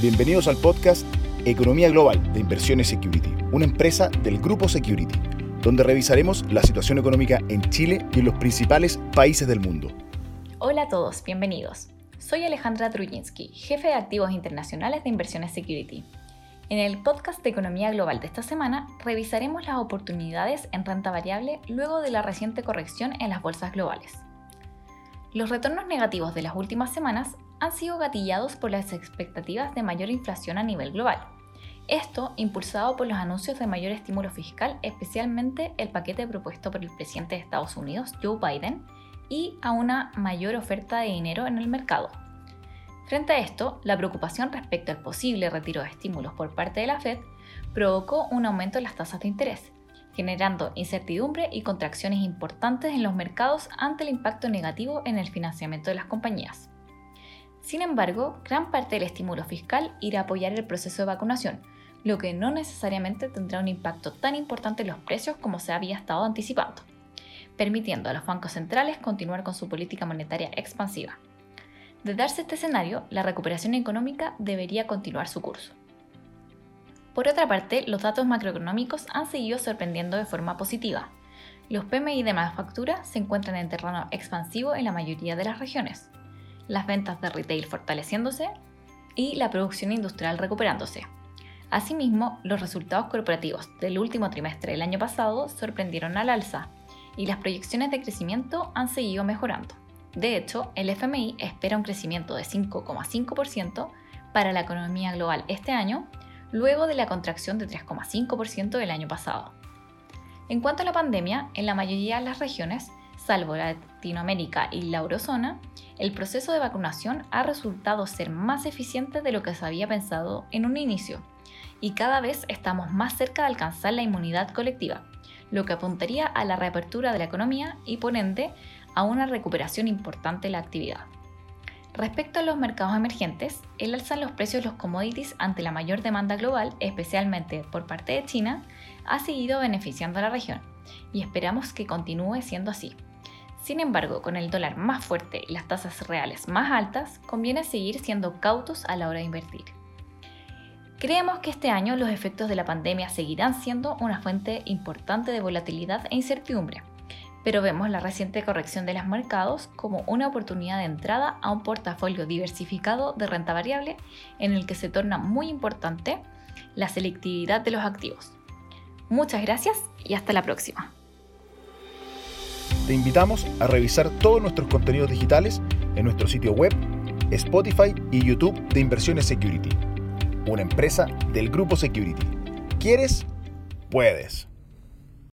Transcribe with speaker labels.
Speaker 1: Bienvenidos al podcast Economía Global de Inversiones Security, una empresa del grupo Security, donde revisaremos la situación económica en Chile y en los principales países del mundo.
Speaker 2: Hola a todos, bienvenidos. Soy Alejandra Trujinski, jefe de activos internacionales de Inversiones Security. En el podcast de Economía Global de esta semana revisaremos las oportunidades en renta variable luego de la reciente corrección en las bolsas globales. Los retornos negativos de las últimas semanas han sido gatillados por las expectativas de mayor inflación a nivel global. Esto impulsado por los anuncios de mayor estímulo fiscal, especialmente el paquete propuesto por el presidente de Estados Unidos, Joe Biden, y a una mayor oferta de dinero en el mercado. Frente a esto, la preocupación respecto al posible retiro de estímulos por parte de la Fed provocó un aumento en las tasas de interés, generando incertidumbre y contracciones importantes en los mercados ante el impacto negativo en el financiamiento de las compañías. Sin embargo, gran parte del estímulo fiscal irá a apoyar el proceso de vacunación, lo que no necesariamente tendrá un impacto tan importante en los precios como se había estado anticipando, permitiendo a los bancos centrales continuar con su política monetaria expansiva. De darse este escenario, la recuperación económica debería continuar su curso. Por otra parte, los datos macroeconómicos han seguido sorprendiendo de forma positiva. Los PMI de manufactura se encuentran en terreno expansivo en la mayoría de las regiones, las ventas de retail fortaleciéndose y la producción industrial recuperándose. Asimismo, los resultados corporativos del último trimestre del año pasado sorprendieron al alza y las proyecciones de crecimiento han seguido mejorando. De hecho, el FMI espera un crecimiento de 5,5% para la economía global este año, luego de la contracción de 3,5% del año pasado. En cuanto a la pandemia, en la mayoría de las regiones, salvo Latinoamérica y la eurozona, el proceso de vacunación ha resultado ser más eficiente de lo que se había pensado en un inicio, y cada vez estamos más cerca de alcanzar la inmunidad colectiva, lo que apuntaría a la reapertura de la economía y por ende a una recuperación importante de la actividad. Respecto a los mercados emergentes, el alza en los precios de los commodities ante la mayor demanda global, especialmente por parte de China, ha seguido beneficiando a la región y esperamos que continúe siendo así. Sin embargo, con el dólar más fuerte y las tasas reales más altas, conviene seguir siendo cautos a la hora de invertir. Creemos que este año los efectos de la pandemia seguirán siendo una fuente importante de volatilidad e incertidumbre, pero vemos la reciente corrección de los mercados como una oportunidad de entrada a un portafolio diversificado de renta variable en el que se torna muy importante la selectividad de los activos. Muchas gracias y hasta la próxima.
Speaker 1: Te invitamos a revisar todos nuestros contenidos digitales en nuestro sitio web, Spotify y YouTube de Inversiones Security, una empresa del grupo Security. ¿Quieres? Puedes.